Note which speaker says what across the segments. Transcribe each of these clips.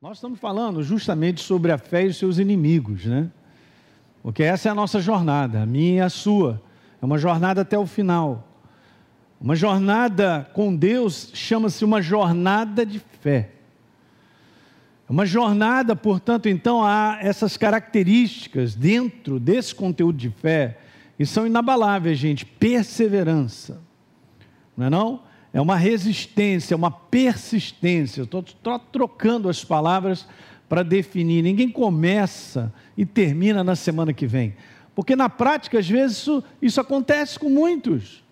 Speaker 1: Nós estamos falando justamente sobre a fé e os seus inimigos, né? Porque essa é a nossa jornada, a minha e a sua. É uma jornada até o final. Uma jornada com Deus chama-se uma jornada de fé. É uma jornada, portanto, então há essas características dentro desse conteúdo de fé e são inabaláveis, gente. Perseverança, não é não? É uma resistência, uma persistência. Estou trocando as palavras para definir. Ninguém começa e termina na semana que vem. Porque na prática, às vezes, isso, isso acontece com muitos.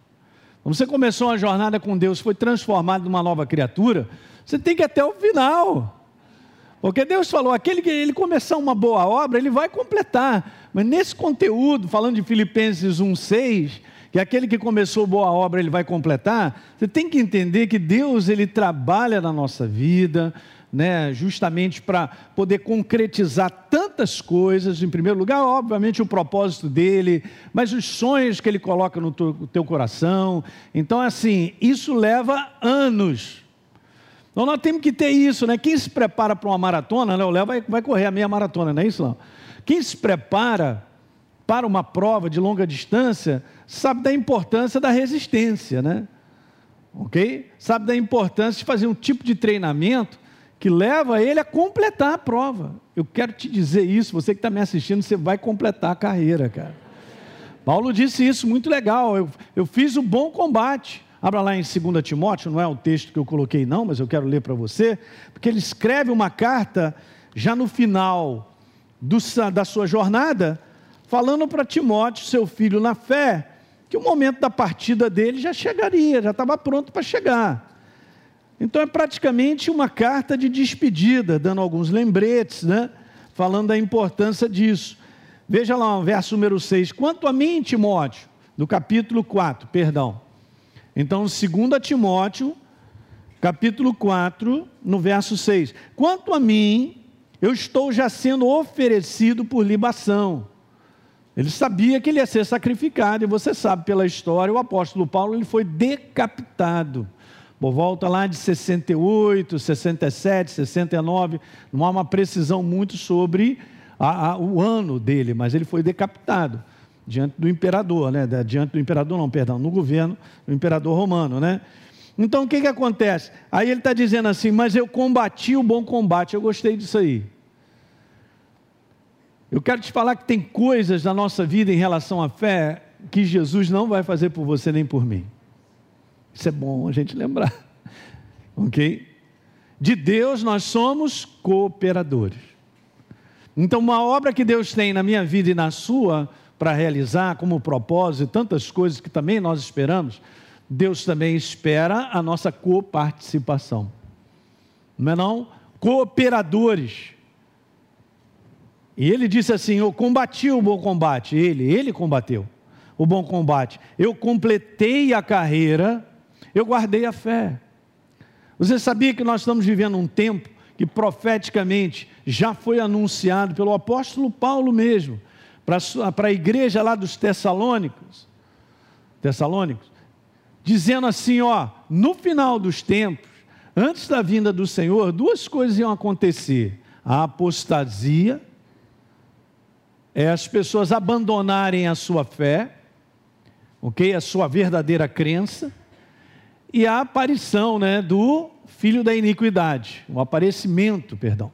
Speaker 1: Quando você começou uma jornada com Deus, foi transformado numa nova criatura, você tem que ir até o final. Porque Deus falou, aquele que ele começar uma boa obra, ele vai completar. Mas nesse conteúdo, falando de Filipenses 1:6, que aquele que começou boa obra, ele vai completar, você tem que entender que Deus ele trabalha na nossa vida, né, justamente para poder concretizar tantas coisas. Em primeiro lugar, obviamente, o propósito dele, mas os sonhos que ele coloca no teu, teu coração. Então, assim, isso leva anos. Então, nós temos que ter isso, né? Quem se prepara para uma maratona, né? O Léo vai, vai correr a meia maratona, não é isso, não? Quem se prepara para uma prova de longa distância sabe da importância da resistência, né? Ok? Sabe da importância de fazer um tipo de treinamento que leva ele a completar a prova. Eu quero te dizer isso, você que está me assistindo, você vai completar a carreira, cara. Paulo disse isso, muito legal. Eu, eu fiz o bom combate. Abra lá em 2 Timóteo, não é o texto que eu coloquei, não, mas eu quero ler para você, porque ele escreve uma carta já no final do, da sua jornada, falando para Timóteo, seu filho na fé, que o momento da partida dele já chegaria, já estava pronto para chegar. Então é praticamente uma carta de despedida, dando alguns lembretes, né? falando da importância disso. Veja lá o verso número 6. Quanto a mim, Timóteo, do capítulo 4, perdão. Então, 2 Timóteo, capítulo 4, no verso 6. Quanto a mim, eu estou já sendo oferecido por libação. Ele sabia que ele ia ser sacrificado, e você sabe pela história, o apóstolo Paulo ele foi decapitado. Por volta lá de 68, 67, 69, não há uma precisão muito sobre a, a, o ano dele, mas ele foi decapitado diante do imperador, né? Diante do imperador, não, perdão, no governo do imperador romano, né? Então o que, que acontece? Aí ele está dizendo assim, mas eu combati o bom combate, eu gostei disso aí. Eu quero te falar que tem coisas na nossa vida em relação à fé que Jesus não vai fazer por você nem por mim. Isso é bom a gente lembrar. Ok? De Deus nós somos cooperadores. Então, uma obra que Deus tem na minha vida e na sua para realizar como propósito, tantas coisas que também nós esperamos, Deus também espera a nossa coparticipação. Não é não? Cooperadores. E ele disse assim: Eu combati o bom combate. Ele, ele combateu o bom combate. Eu completei a carreira eu guardei a fé. Você sabia que nós estamos vivendo um tempo que profeticamente já foi anunciado pelo apóstolo Paulo mesmo, para a igreja lá dos Tessalônicos, Tessalônicos, dizendo assim: ó, no final dos tempos, antes da vinda do Senhor, duas coisas iam acontecer: a apostasia, é as pessoas abandonarem a sua fé, ok, a sua verdadeira crença e a aparição né, do filho da iniquidade, o aparecimento, perdão,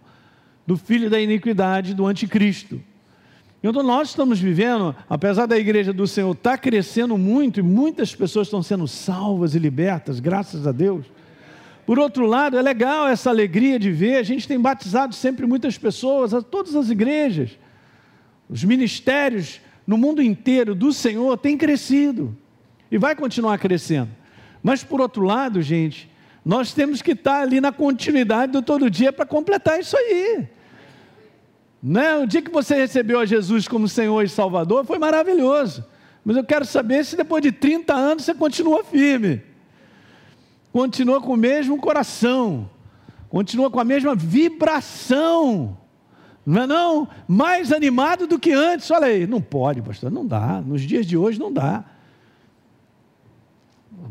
Speaker 1: do filho da iniquidade do anticristo. Então nós estamos vivendo, apesar da igreja do Senhor estar tá crescendo muito e muitas pessoas estão sendo salvas e libertas, graças a Deus. Por outro lado, é legal essa alegria de ver, a gente tem batizado sempre muitas pessoas, a todas as igrejas. Os ministérios no mundo inteiro do Senhor têm crescido e vai continuar crescendo. Mas por outro lado, gente, nós temos que estar ali na continuidade do todo dia para completar isso aí. Né? O dia que você recebeu a Jesus como Senhor e Salvador foi maravilhoso. Mas eu quero saber se depois de 30 anos você continua firme. Continua com o mesmo coração. Continua com a mesma vibração. Não é não? Mais animado do que antes. Olha aí, não pode, pastor, não dá. Nos dias de hoje não dá.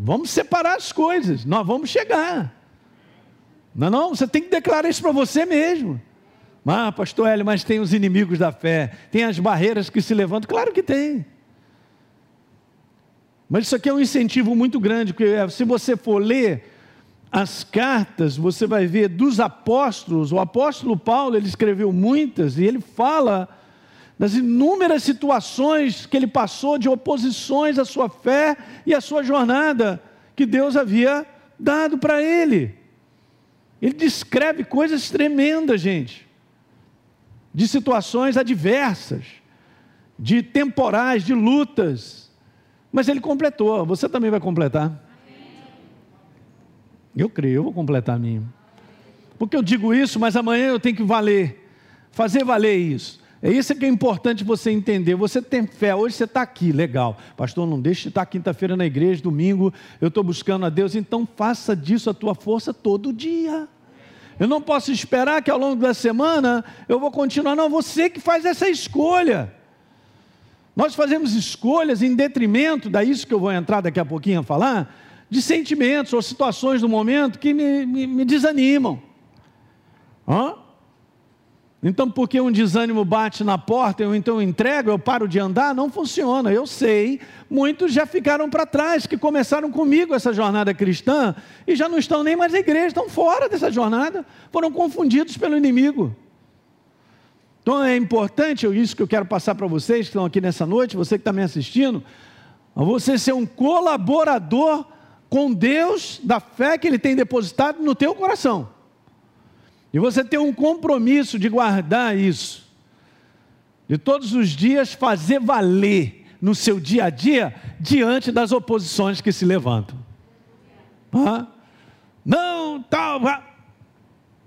Speaker 1: Vamos separar as coisas, nós vamos chegar. Não, não, você tem que declarar isso para você mesmo. Ah, pastor Hélio, mas tem os inimigos da fé, tem as barreiras que se levantam. Claro que tem. Mas isso aqui é um incentivo muito grande, porque se você for ler as cartas, você vai ver dos apóstolos, o apóstolo Paulo, ele escreveu muitas, e ele fala das inúmeras situações que ele passou de oposições à sua fé e à sua jornada que Deus havia dado para ele. Ele descreve coisas tremendas, gente de situações adversas, de temporais, de lutas. Mas ele completou, você também vai completar? Eu creio, eu vou completar a minha. Porque eu digo isso, mas amanhã eu tenho que valer, fazer valer isso. É isso que é importante você entender. Você tem fé, hoje você está aqui, legal. Pastor, não deixe de estar quinta-feira na igreja, domingo, eu estou buscando a Deus, então faça disso a tua força todo dia. Eu não posso esperar que ao longo da semana eu vou continuar. Não, você que faz essa escolha. Nós fazemos escolhas em detrimento, da isso que eu vou entrar daqui a pouquinho a falar, de sentimentos ou situações do momento que me, me, me desanimam. Hã? Então, porque um desânimo bate na porta, eu então entrego, eu paro de andar, não funciona. Eu sei, muitos já ficaram para trás, que começaram comigo essa jornada cristã e já não estão nem mais na igreja, estão fora dessa jornada, foram confundidos pelo inimigo. Então é importante, isso que eu quero passar para vocês que estão aqui nessa noite, você que está me assistindo, você ser um colaborador com Deus da fé que Ele tem depositado no teu coração. E você tem um compromisso de guardar isso, de todos os dias fazer valer no seu dia a dia, diante das oposições que se levantam. Ah, não, tal,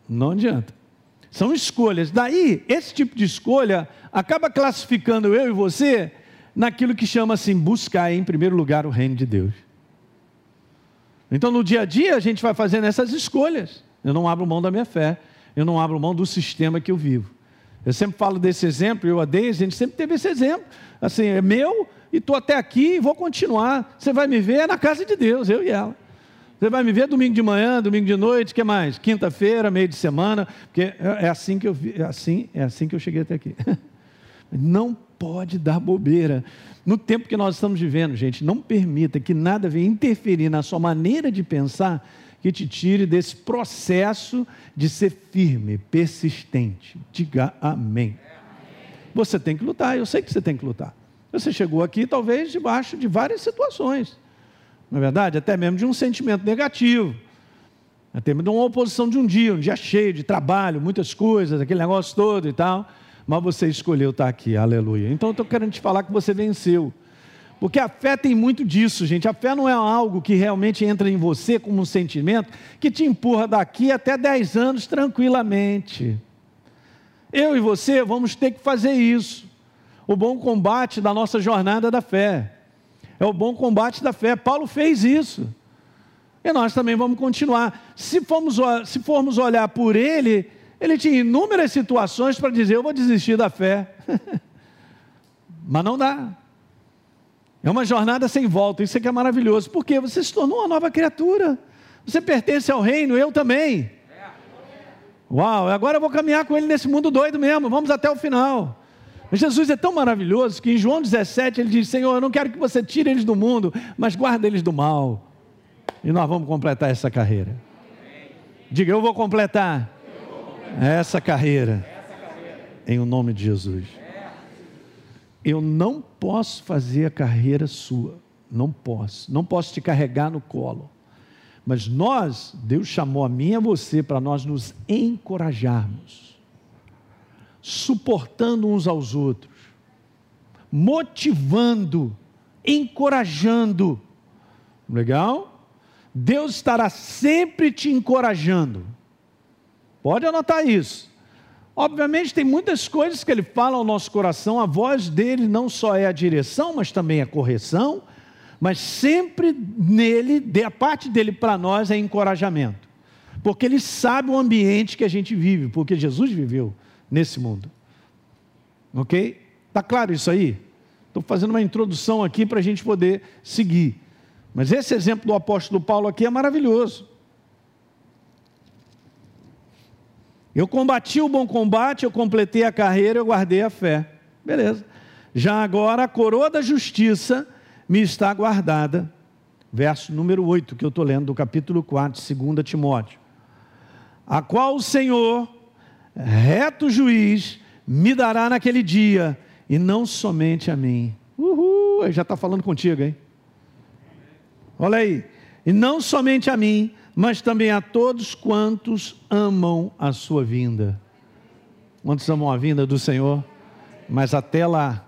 Speaker 1: não adianta. São escolhas. Daí, esse tipo de escolha acaba classificando eu e você naquilo que chama assim, buscar em primeiro lugar o reino de Deus. Então, no dia a dia, a gente vai fazendo essas escolhas. Eu não abro mão da minha fé eu não abro mão do sistema que eu vivo. Eu sempre falo desse exemplo, eu a Deise, a gente sempre teve esse exemplo. Assim, é meu e estou até aqui e vou continuar. Você vai me ver na casa de Deus, eu e ela. Você vai me ver domingo de manhã, domingo de noite, que mais? Quinta-feira, meio de semana, porque é, é assim que eu é assim, é assim que eu cheguei até aqui. Não pode dar bobeira. No tempo que nós estamos vivendo, gente, não permita que nada venha interferir na sua maneira de pensar que te tire desse processo de ser firme, persistente. Diga amém. Você tem que lutar, eu sei que você tem que lutar. Você chegou aqui, talvez, debaixo de várias situações. Na é verdade, até mesmo de um sentimento negativo. Até mesmo de uma oposição de um dia, um dia cheio de trabalho, muitas coisas, aquele negócio todo e tal. Mas você escolheu estar aqui, aleluia. Então eu estou querendo te falar que você venceu. Porque a fé tem muito disso, gente. A fé não é algo que realmente entra em você como um sentimento que te empurra daqui até 10 anos tranquilamente. Eu e você vamos ter que fazer isso. O bom combate da nossa jornada da fé. É o bom combate da fé. Paulo fez isso. E nós também vamos continuar. Se formos, se formos olhar por ele, ele tinha inúmeras situações para dizer: Eu vou desistir da fé. Mas não dá. É uma jornada sem volta, isso aqui é maravilhoso, porque você se tornou uma nova criatura. Você pertence ao reino, eu também. Uau, agora eu vou caminhar com ele nesse mundo doido mesmo, vamos até o final. Mas Jesus é tão maravilhoso que em João 17 ele diz: Senhor, eu não quero que você tire eles do mundo, mas guarda eles do mal. E nós vamos completar essa carreira. Diga, eu vou completar, essa carreira, em o nome de Jesus. Eu não posso fazer a carreira sua. Não posso. Não posso te carregar no colo. Mas nós, Deus chamou a mim e a você para nós nos encorajarmos, suportando uns aos outros, motivando, encorajando. Legal? Deus estará sempre te encorajando. Pode anotar isso. Obviamente, tem muitas coisas que ele fala ao nosso coração, a voz dele não só é a direção, mas também a correção, mas sempre nele, a parte dele para nós é encorajamento, porque ele sabe o ambiente que a gente vive, porque Jesus viveu nesse mundo. Ok? Está claro isso aí? Estou fazendo uma introdução aqui para a gente poder seguir. Mas esse exemplo do apóstolo Paulo aqui é maravilhoso. Eu combati o bom combate, eu completei a carreira, eu guardei a fé. Beleza. Já agora a coroa da justiça me está guardada. Verso número 8 que eu estou lendo do capítulo 4, 2 Timóteo. A qual o Senhor, reto juiz, me dará naquele dia, e não somente a mim. Uhul, já está falando contigo, hein? Olha aí. E não somente a mim, mas também a todos quantos amam a sua vinda. Quantos amam a vinda do Senhor? Mas até lá,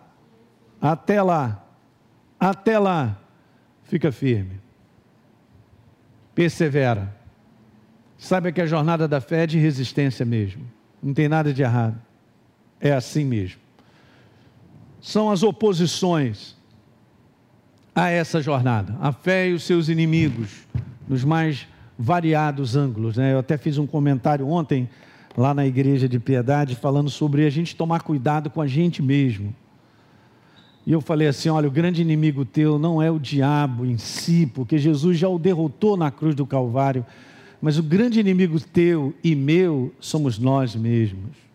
Speaker 1: até lá, até lá, fica firme, persevera. Saiba que a jornada da fé é de resistência mesmo, não tem nada de errado, é assim mesmo. São as oposições a essa jornada, a fé e os seus inimigos, nos mais variados ângulos. Né? Eu até fiz um comentário ontem lá na igreja de piedade falando sobre a gente tomar cuidado com a gente mesmo. E eu falei assim: olha, o grande inimigo teu não é o diabo em si, porque Jesus já o derrotou na cruz do Calvário, mas o grande inimigo teu e meu somos nós mesmos.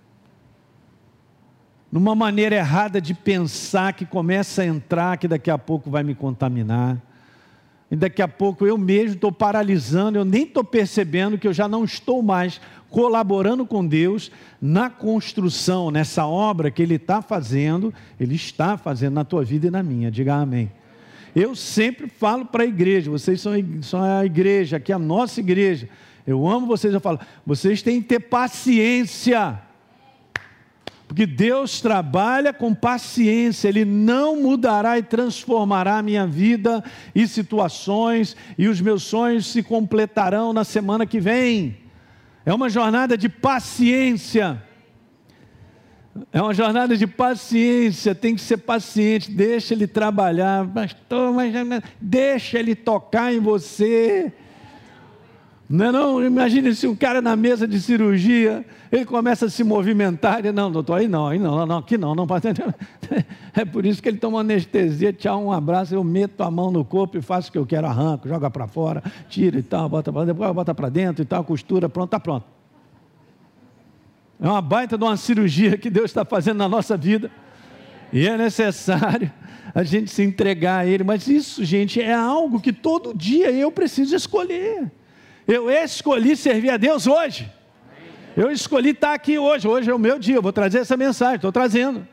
Speaker 1: Numa maneira errada de pensar que começa a entrar, que daqui a pouco vai me contaminar e daqui a pouco eu mesmo estou paralisando, eu nem estou percebendo que eu já não estou mais colaborando com Deus na construção, nessa obra que Ele está fazendo, Ele está fazendo na tua vida e na minha. Diga amém. Eu sempre falo para a igreja, vocês são, são a igreja, aqui é a nossa igreja. Eu amo vocês, eu falo, vocês têm que ter paciência. Porque Deus trabalha com paciência, Ele não mudará e transformará a minha vida e situações, e os meus sonhos se completarão na semana que vem. É uma jornada de paciência. É uma jornada de paciência, tem que ser paciente, deixa ele trabalhar, pastor, mas deixa ele tocar em você. Não, é não, imagine se um cara na mesa de cirurgia, ele começa a se movimentar, ele, não, doutor, aí não, aí não, não, aqui não, não pode. É por isso que ele toma anestesia, tchau, um abraço, eu meto a mão no corpo e faço o que eu quero, arranco, joga para fora, tira e tal, bota para depois bota para dentro e tal, costura, pronto, está pronto. É uma baita de uma cirurgia que Deus está fazendo na nossa vida. E é necessário a gente se entregar a Ele. Mas isso, gente, é algo que todo dia eu preciso escolher. Eu escolhi servir a Deus hoje. Eu escolhi estar aqui hoje. Hoje é o meu dia. Eu vou trazer essa mensagem. Estou trazendo.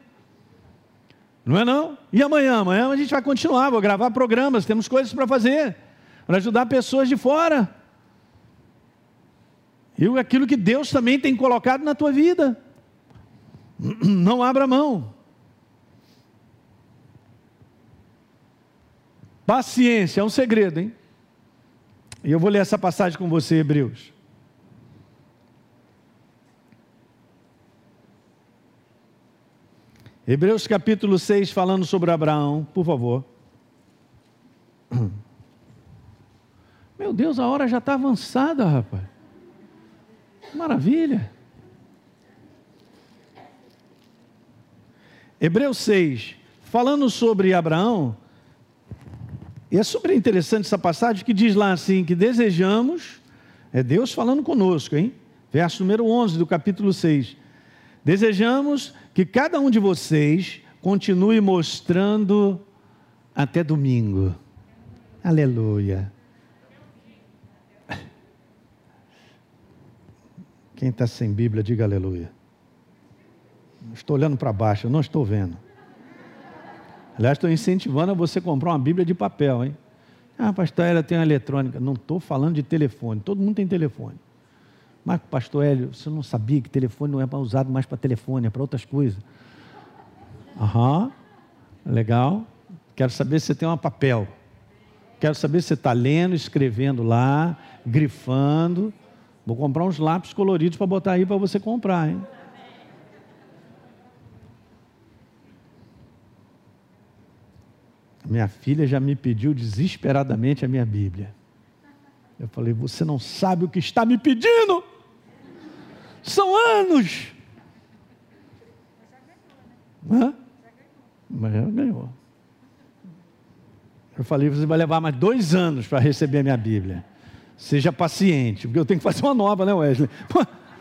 Speaker 1: Não é não? E amanhã? Amanhã a gente vai continuar. Vou gravar programas. Temos coisas para fazer. Para ajudar pessoas de fora. E aquilo que Deus também tem colocado na tua vida. Não abra mão. Paciência é um segredo, hein? E eu vou ler essa passagem com você, Hebreus. Hebreus capítulo 6, falando sobre Abraão, por favor. Meu Deus, a hora já está avançada, rapaz. Maravilha. Hebreus 6, falando sobre Abraão, e é super interessante essa passagem que diz lá assim: que desejamos, é Deus falando conosco, hein? Verso número 11 do capítulo 6. Desejamos que cada um de vocês continue mostrando até domingo. Aleluia. Quem está sem Bíblia, diga aleluia. Estou olhando para baixo, não estou vendo. Aliás, estou incentivando a você comprar uma Bíblia de papel, hein? Ah, pastor Hélio tem uma eletrônica. Não estou falando de telefone, todo mundo tem telefone. Mas, pastor Hélio, você não sabia que telefone não é usado mais para telefone, é para outras coisas. Aham, legal. Quero saber se você tem uma papel. Quero saber se você está lendo, escrevendo lá, grifando. Vou comprar uns lápis coloridos para botar aí para você comprar, hein? Minha filha já me pediu desesperadamente a minha Bíblia. Eu falei: Você não sabe o que está me pedindo? São anos. Hã? Mas já ganhou. Eu falei: Você vai levar mais dois anos para receber a minha Bíblia. Seja paciente, porque eu tenho que fazer uma nova, né, Wesley?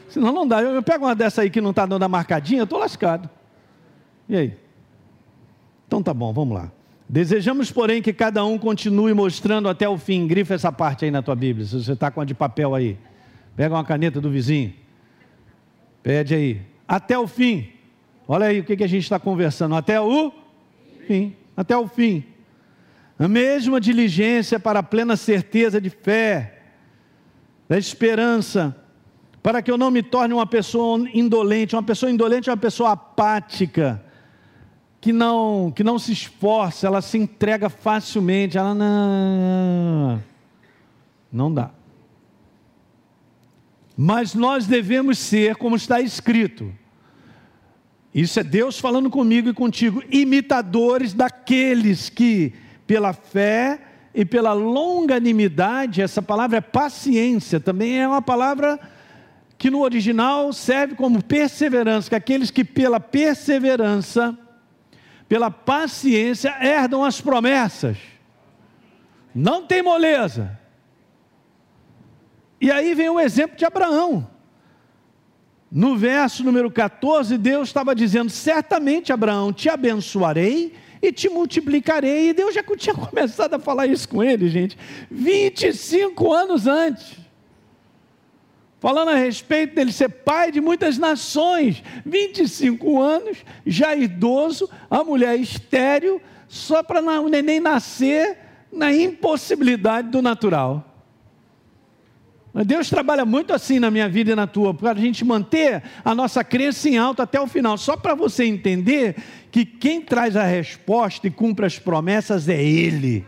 Speaker 1: Senão não dá. Eu, eu pego uma dessa aí que não está dando a marcadinha, eu estou lascado. E aí? Então tá bom, vamos lá. Desejamos, porém, que cada um continue mostrando até o fim. Grifa essa parte aí na tua Bíblia, se você está com a de papel aí. Pega uma caneta do vizinho. Pede aí. Até o fim. Olha aí o que, que a gente está conversando. Até o fim. Até o fim. A mesma diligência para a plena certeza de fé, da esperança, para que eu não me torne uma pessoa indolente. Uma pessoa indolente é uma pessoa apática que não, que não se esforça, ela se entrega facilmente, ela não, não dá. Mas nós devemos ser, como está escrito, isso é Deus falando comigo e contigo, imitadores daqueles que, pela fé e pela longanimidade, essa palavra é paciência, também é uma palavra que no original serve como perseverança, que aqueles que pela perseverança pela paciência, herdam as promessas. Não tem moleza. E aí vem o exemplo de Abraão. No verso número 14, Deus estava dizendo: Certamente, Abraão, te abençoarei e te multiplicarei. E Deus já tinha começado a falar isso com ele, gente, 25 anos antes falando a respeito dele ser pai de muitas nações, 25 anos, já idoso, a mulher estéril, só para o neném nascer na impossibilidade do natural. Deus trabalha muito assim na minha vida e na tua, para a gente manter a nossa crença em alto até o final, só para você entender que quem traz a resposta e cumpre as promessas é Ele.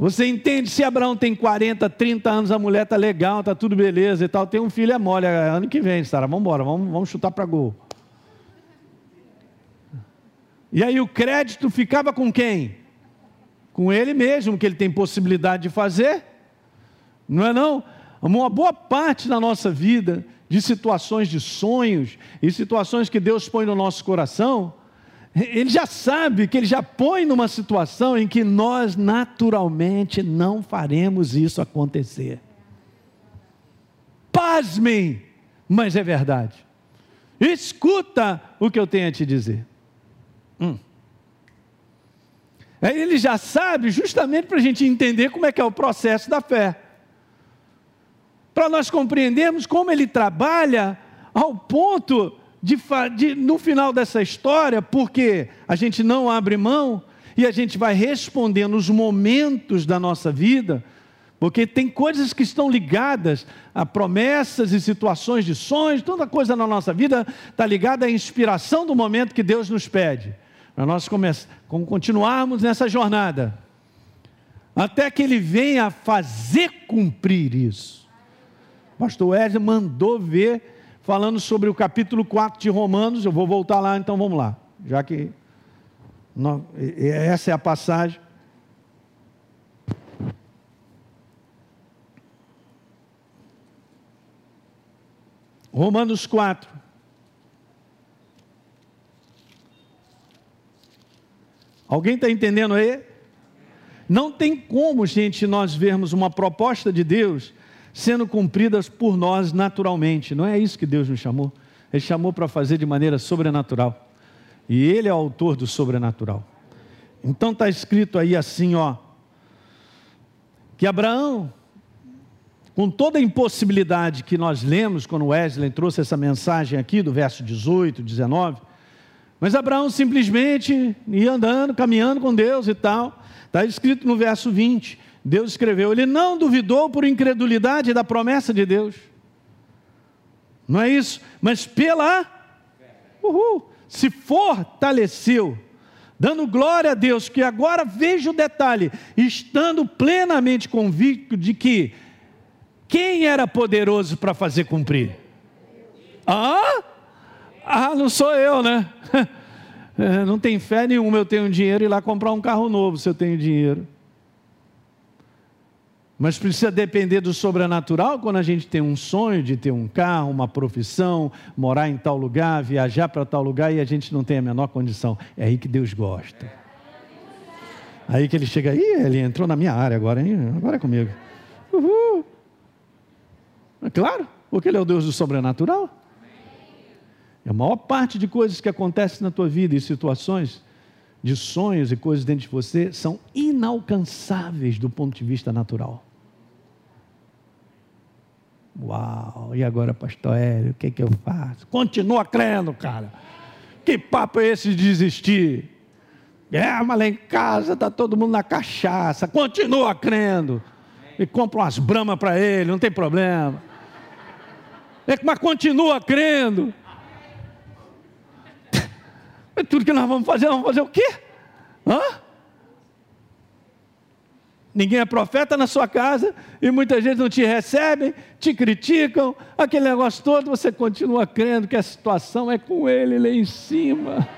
Speaker 1: Você entende? Se Abraão tem 40, 30 anos, a mulher está legal, está tudo beleza e tal, tem um filho, é mole, é ano que vem, Sara, vamos embora, vamos, vamos chutar para gol. E aí o crédito ficava com quem? Com ele mesmo, que ele tem possibilidade de fazer. Não é não? Uma boa parte da nossa vida, de situações de sonhos e situações que Deus põe no nosso coração, ele já sabe que ele já põe numa situação em que nós naturalmente não faremos isso acontecer. Pasmem, mas é verdade. Escuta o que eu tenho a te dizer. Hum. Ele já sabe, justamente para a gente entender como é que é o processo da fé. Para nós compreendermos como ele trabalha ao ponto de, de, no final dessa história, porque a gente não abre mão e a gente vai responder nos momentos da nossa vida, porque tem coisas que estão ligadas a promessas e situações de sonhos, toda coisa na nossa vida está ligada à inspiração do momento que Deus nos pede. Para nós continuarmos nessa jornada, até que Ele venha fazer cumprir isso. Pastor Wesley mandou ver falando sobre o capítulo 4 de Romanos. Eu vou voltar lá, então vamos lá, já que essa é a passagem. Romanos 4. Alguém está entendendo aí? Não tem como, gente, nós vermos uma proposta de Deus sendo cumpridas por nós naturalmente. Não é isso que Deus nos chamou. Ele chamou para fazer de maneira sobrenatural. E Ele é o autor do sobrenatural. Então está escrito aí assim, ó, que Abraão, com toda a impossibilidade que nós lemos quando Wesley trouxe essa mensagem aqui do verso 18, 19, mas Abraão simplesmente ia andando, caminhando com Deus e tal. Está escrito no verso 20: Deus escreveu, ele não duvidou por incredulidade da promessa de Deus. Não é isso? Mas pela. Uhul, se fortaleceu, dando glória a Deus, que agora veja o detalhe, estando plenamente convicto de que quem era poderoso para fazer cumprir? Ah? Ah, não sou eu, né? É, não tem fé nenhuma, eu tenho dinheiro e lá comprar um carro novo se eu tenho dinheiro. Mas precisa depender do sobrenatural quando a gente tem um sonho de ter um carro, uma profissão, morar em tal lugar, viajar para tal lugar e a gente não tem a menor condição. É aí que Deus gosta. Aí que ele chega, ih, ele entrou na minha área agora, hein? Agora é comigo. Uhul. É claro, Porque Ele é o Deus do sobrenatural. A maior parte de coisas que acontecem na tua vida e situações, de sonhos e coisas dentro de você, são inalcançáveis do ponto de vista natural. Uau, e agora, pastor Hélio, o que, que eu faço? Continua crendo, cara. Que papo é esse de desistir? É, mas lá em casa está todo mundo na cachaça. Continua crendo. E compra umas bramas para ele, não tem problema. É, mas continua crendo. É tudo que nós vamos fazer, vamos fazer o quê? Hã? Ninguém é profeta na sua casa e muitas vezes não te recebem, te criticam, aquele negócio todo, você continua crendo que a situação é com ele lá em cima.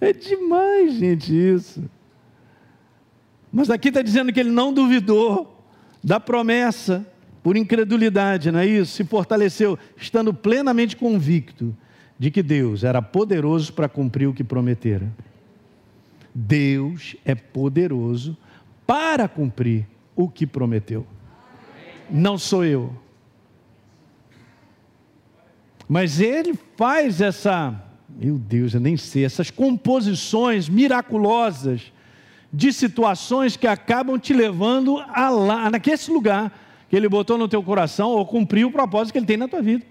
Speaker 1: É demais, gente, isso. Mas aqui está dizendo que ele não duvidou da promessa por incredulidade, não é isso? Se fortaleceu, estando plenamente convicto de que Deus era poderoso para cumprir o que prometera. Deus é poderoso para cumprir o que prometeu. Não sou eu. Mas ele faz essa, meu Deus, eu nem sei, essas composições miraculosas de situações que acabam te levando a lá, naquele lugar que ele botou no teu coração ou cumpriu o propósito que ele tem na tua vida.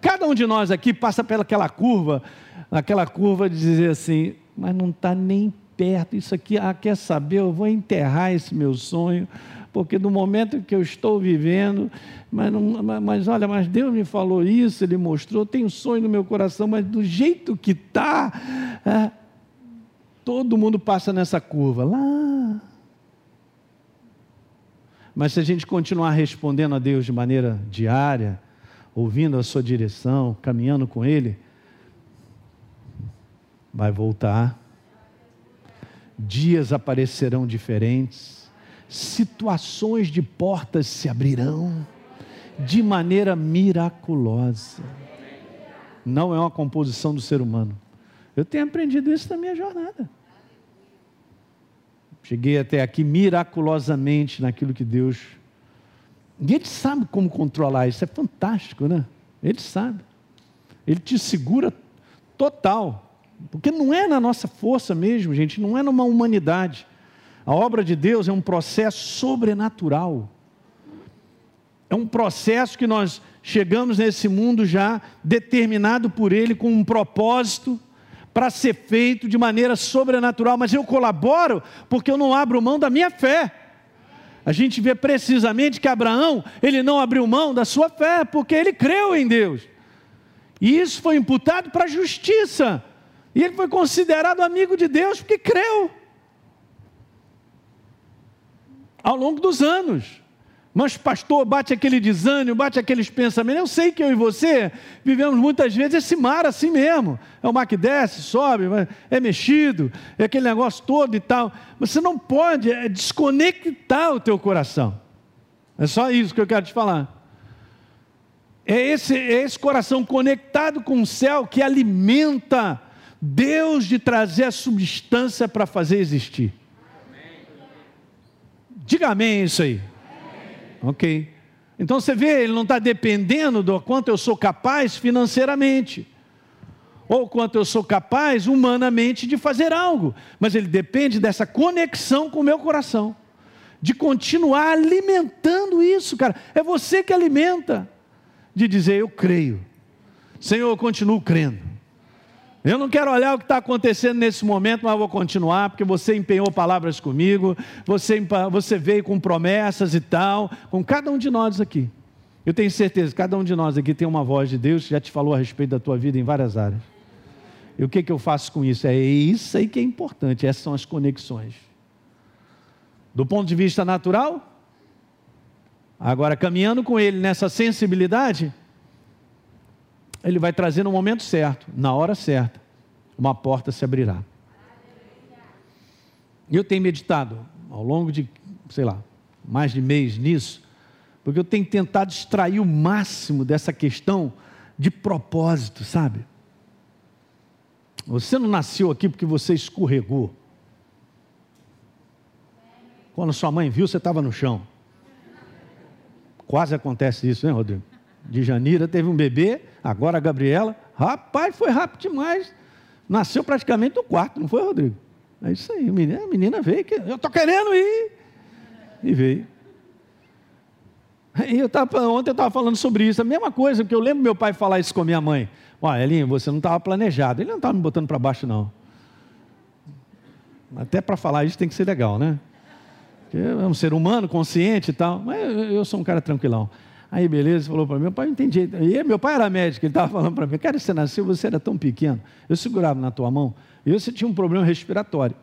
Speaker 1: Cada um de nós aqui passa pelaquela curva, aquela curva de dizer assim, mas não está nem perto. Isso aqui, ah, quer saber? Eu vou enterrar esse meu sonho, porque no momento que eu estou vivendo, mas, não, mas olha, mas Deus me falou isso, Ele mostrou, tem um sonho no meu coração, mas do jeito que está, é, todo mundo passa nessa curva lá. Mas se a gente continuar respondendo a Deus de maneira diária, ouvindo a sua direção, caminhando com Ele, vai voltar dias aparecerão diferentes, situações de portas se abrirão de maneira miraculosa. Não é uma composição do ser humano. Eu tenho aprendido isso na minha jornada. Cheguei até aqui miraculosamente naquilo que Deus. E Ele sabe como controlar isso, é fantástico, né? Ele sabe. Ele te segura total. Porque não é na nossa força mesmo, gente, não é numa humanidade. A obra de Deus é um processo sobrenatural. É um processo que nós chegamos nesse mundo já determinado por Ele com um propósito para ser feito de maneira sobrenatural, mas eu colaboro porque eu não abro mão da minha fé. A gente vê precisamente que Abraão, ele não abriu mão da sua fé, porque ele creu em Deus. E isso foi imputado para a justiça. E ele foi considerado amigo de Deus porque creu. Ao longo dos anos. Mas, pastor, bate aquele desânimo, bate aqueles pensamentos. Eu sei que eu e você vivemos muitas vezes esse mar assim mesmo. É o mar que desce, sobe, é mexido, é aquele negócio todo e tal. Você não pode é, desconectar o teu coração. É só isso que eu quero te falar. É esse, é esse coração conectado com o céu que alimenta Deus de trazer a substância para fazer existir. Diga amém isso aí. Ok. Então você vê, ele não está dependendo do quanto eu sou capaz financeiramente, ou quanto eu sou capaz humanamente de fazer algo, mas ele depende dessa conexão com o meu coração, de continuar alimentando isso, cara. É você que alimenta, de dizer: Eu creio, Senhor, eu continuo crendo. Eu não quero olhar o que está acontecendo nesse momento, mas vou continuar, porque você empenhou palavras comigo, você, você veio com promessas e tal, com cada um de nós aqui. Eu tenho certeza cada um de nós aqui tem uma voz de Deus que já te falou a respeito da tua vida em várias áreas. E o que, que eu faço com isso? É isso aí que é importante, essas são as conexões. Do ponto de vista natural, agora caminhando com ele nessa sensibilidade, ele vai trazer no momento certo, na hora certa, uma porta se abrirá. Eu tenho meditado ao longo de, sei lá, mais de mês nisso, porque eu tenho tentado extrair o máximo dessa questão de propósito, sabe? Você não nasceu aqui porque você escorregou. Quando sua mãe viu, você estava no chão. Quase acontece isso, né, Rodrigo? De Janira teve um bebê, agora a Gabriela. Rapaz, foi rápido demais. Nasceu praticamente no quarto, não foi, Rodrigo? É isso aí, a menina, a menina veio, eu estou querendo ir. E veio. E eu tava, ontem eu estava falando sobre isso, a mesma coisa, porque eu lembro meu pai falar isso com a minha mãe. Ó, Elinho, você não estava planejado. Ele não estava me botando para baixo, não. Até para falar isso tem que ser legal, né? Porque é um ser humano consciente e tal. Mas eu sou um cara tranquilão. Aí, beleza, falou para mim, meu pai não entendi. E meu pai era médico, ele estava falando para mim, cara, você nasceu, você era tão pequeno, eu segurava na tua mão, e você tinha um problema respiratório.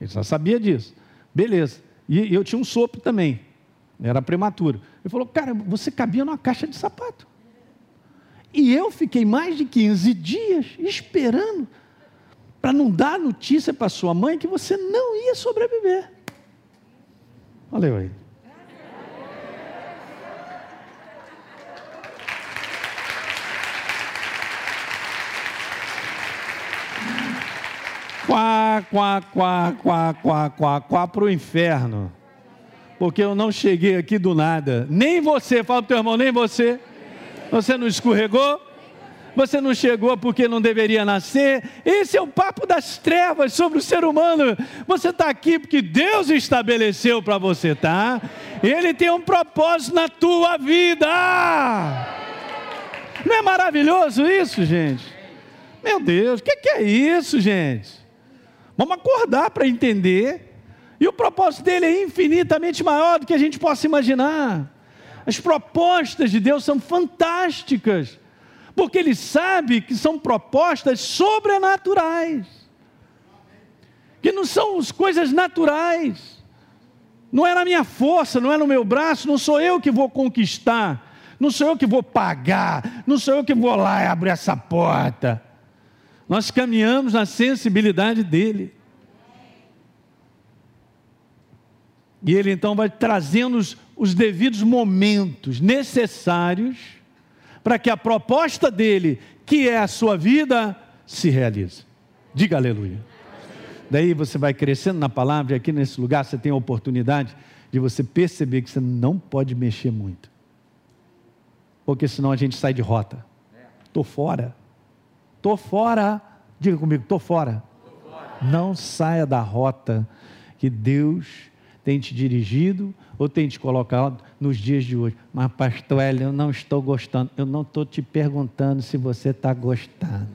Speaker 1: Ele só sabia disso. Beleza. E eu tinha um sopro também, era prematuro. Ele falou, cara, você cabia numa caixa de sapato. E eu fiquei mais de 15 dias esperando para não dar notícia para sua mãe que você não ia sobreviver. Valeu aí. Quá, quá, quá, quá, quá, quá, quá para o inferno. Porque eu não cheguei aqui do nada. Nem você, fala para teu irmão, nem você. Você não escorregou? Você não chegou porque não deveria nascer? Esse é o papo das trevas sobre o ser humano. Você está aqui porque Deus estabeleceu para você, tá? Ele tem um propósito na tua vida. Não é maravilhoso isso, gente? Meu Deus, o que, que é isso, gente? Vamos acordar para entender. E o propósito dele é infinitamente maior do que a gente possa imaginar. As propostas de Deus são fantásticas, porque ele sabe que são propostas sobrenaturais, que não são as coisas naturais. Não é na minha força, não é no meu braço, não sou eu que vou conquistar, não sou eu que vou pagar, não sou eu que vou lá e abrir essa porta. Nós caminhamos na sensibilidade dele. E ele então vai trazendo os, os devidos momentos necessários para que a proposta dele, que é a sua vida, se realize. Diga aleluia. Daí você vai crescendo na palavra, e aqui nesse lugar você tem a oportunidade de você perceber que você não pode mexer muito. Porque senão a gente sai de rota. Estou fora. Estou fora. Diga comigo, estou fora. Não saia da rota que Deus tem te dirigido ou tem te colocado nos dias de hoje. Mas, pastor Hélio, eu não estou gostando. Eu não estou te perguntando se você está gostando.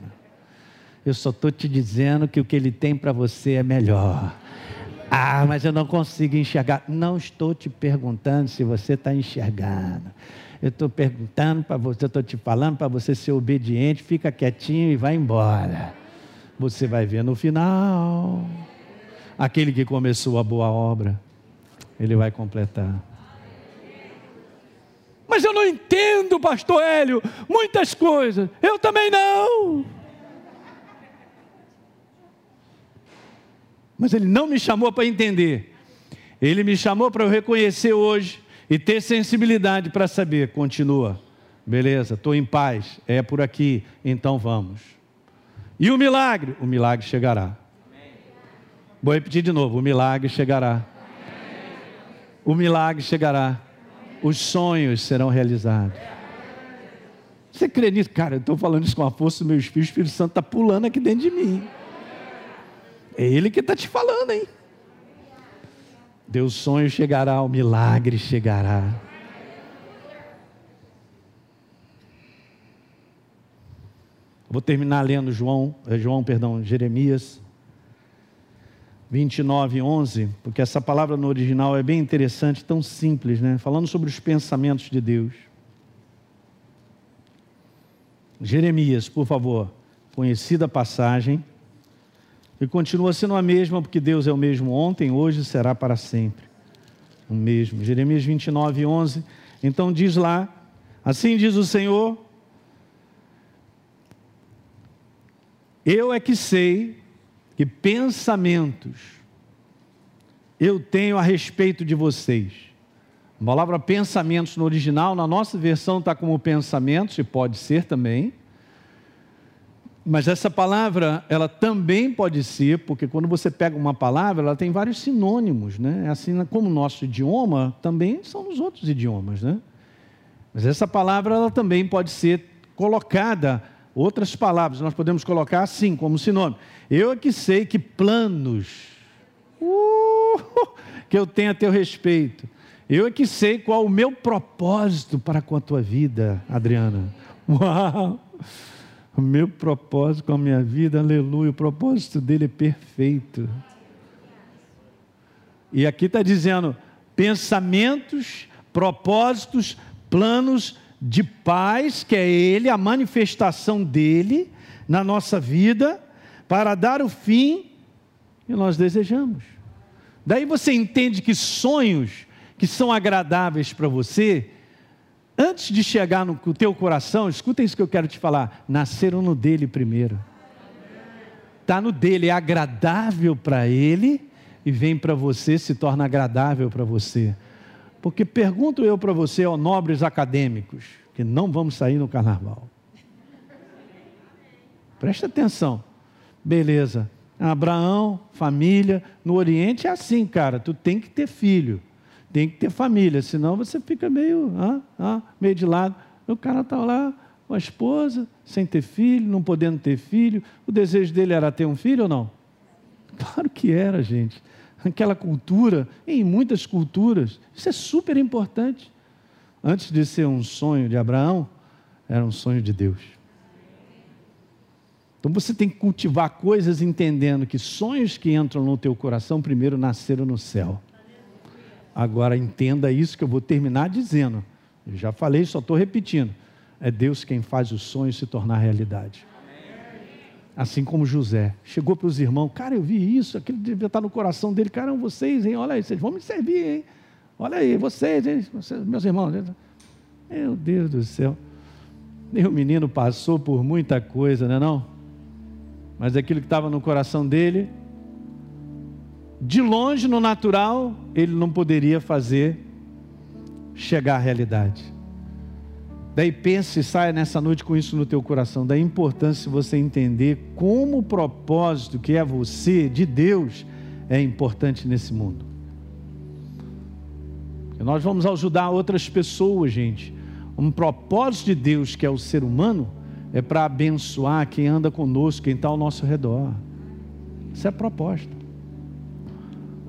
Speaker 1: Eu só estou te dizendo que o que ele tem para você é melhor. Ah, mas eu não consigo enxergar. Não estou te perguntando se você está enxergando. Eu estou perguntando para você, eu estou te falando para você ser obediente, fica quietinho e vai embora. Você vai ver no final. Aquele que começou a boa obra, ele vai completar. Mas eu não entendo, pastor Hélio, muitas coisas. Eu também não. Mas ele não me chamou para entender. Ele me chamou para eu reconhecer hoje e ter sensibilidade para saber. Continua. Beleza, estou em paz. É por aqui. Então vamos. E o milagre? O milagre chegará. Vou repetir de novo: o milagre chegará. O milagre chegará. Os sonhos serão realizados. Você crê nisso? Cara, eu estou falando isso com a força do meu Espírito. O Espírito Santo está pulando aqui dentro de mim. É Ele que está te falando, hein? Deus sonho chegará, o milagre chegará. Vou terminar lendo João, eh, João, perdão, Jeremias 29, 11, porque essa palavra no original é bem interessante, tão simples, né? Falando sobre os pensamentos de Deus. Jeremias, por favor, conhecida passagem, e continua sendo a mesma, porque Deus é o mesmo ontem, hoje e será para sempre. O mesmo. Jeremias 29, 11. Então diz lá: Assim diz o Senhor, eu é que sei que pensamentos eu tenho a respeito de vocês. A palavra pensamentos no original, na nossa versão está como pensamentos, e pode ser também. Mas essa palavra, ela também pode ser, porque quando você pega uma palavra, ela tem vários sinônimos, né? Assim como o nosso idioma, também são nos outros idiomas, né? Mas essa palavra ela também pode ser colocada, outras palavras, nós podemos colocar assim, como sinônimo. Eu é que sei que planos uh, que eu tenho a teu respeito. Eu é que sei qual o meu propósito para com a tua vida, Adriana. Uau! O meu propósito com a minha vida, aleluia, o propósito dele é perfeito. E aqui está dizendo: pensamentos, propósitos, planos de paz, que é Ele, a manifestação dele na nossa vida, para dar o fim que nós desejamos. Daí você entende que sonhos que são agradáveis para você, antes de chegar no teu coração, escuta isso que eu quero te falar, nasceram no dele primeiro. Está no dele, é agradável para ele e vem para você, se torna agradável para você. Porque pergunto eu para você, ó nobres acadêmicos, que não vamos sair no carnaval. Presta atenção. Beleza. Abraão, família, no Oriente é assim, cara, tu tem que ter filho tem que ter família, senão você fica meio, ah, ah, meio de lado. O cara está lá com a esposa, sem ter filho, não podendo ter filho. O desejo dele era ter um filho ou não? Claro que era, gente. Aquela cultura, em muitas culturas, isso é super importante. Antes de ser um sonho de Abraão, era um sonho de Deus. Então você tem que cultivar coisas entendendo que sonhos que entram no teu coração primeiro nasceram no céu. Agora entenda isso que eu vou terminar dizendo. Eu já falei, só estou repetindo. É Deus quem faz o sonho se tornar realidade. Assim como José. Chegou para os irmãos, cara, eu vi isso, aquilo devia estar no coração dele. Cara, vocês, hein? Olha aí, vocês vão me servir, hein? Olha aí, vocês, hein? Vocês, meus irmãos. Meu Deus do céu. E o menino passou por muita coisa, não é não? Mas aquilo que estava no coração dele, de longe no natural, ele não poderia fazer chegar à realidade. Daí pense e saia nessa noite com isso no teu coração, da importância de você entender como o propósito que é você, de Deus, é importante nesse mundo. Nós vamos ajudar outras pessoas, gente. Um propósito de Deus, que é o ser humano, é para abençoar quem anda conosco, quem está ao nosso redor. Isso é proposta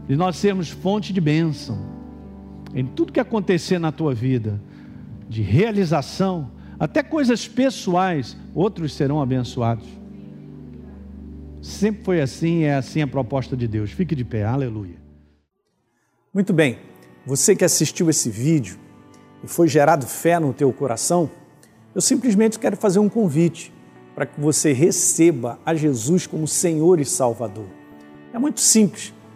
Speaker 1: de nós sermos fonte de bênção em tudo que acontecer na tua vida, de realização, até coisas pessoais, outros serão abençoados. Sempre foi assim, é assim a proposta de Deus. Fique de pé, aleluia.
Speaker 2: Muito bem, você que assistiu esse vídeo e foi gerado fé no teu coração, eu simplesmente quero fazer um convite para que você receba a Jesus como Senhor e Salvador. É muito simples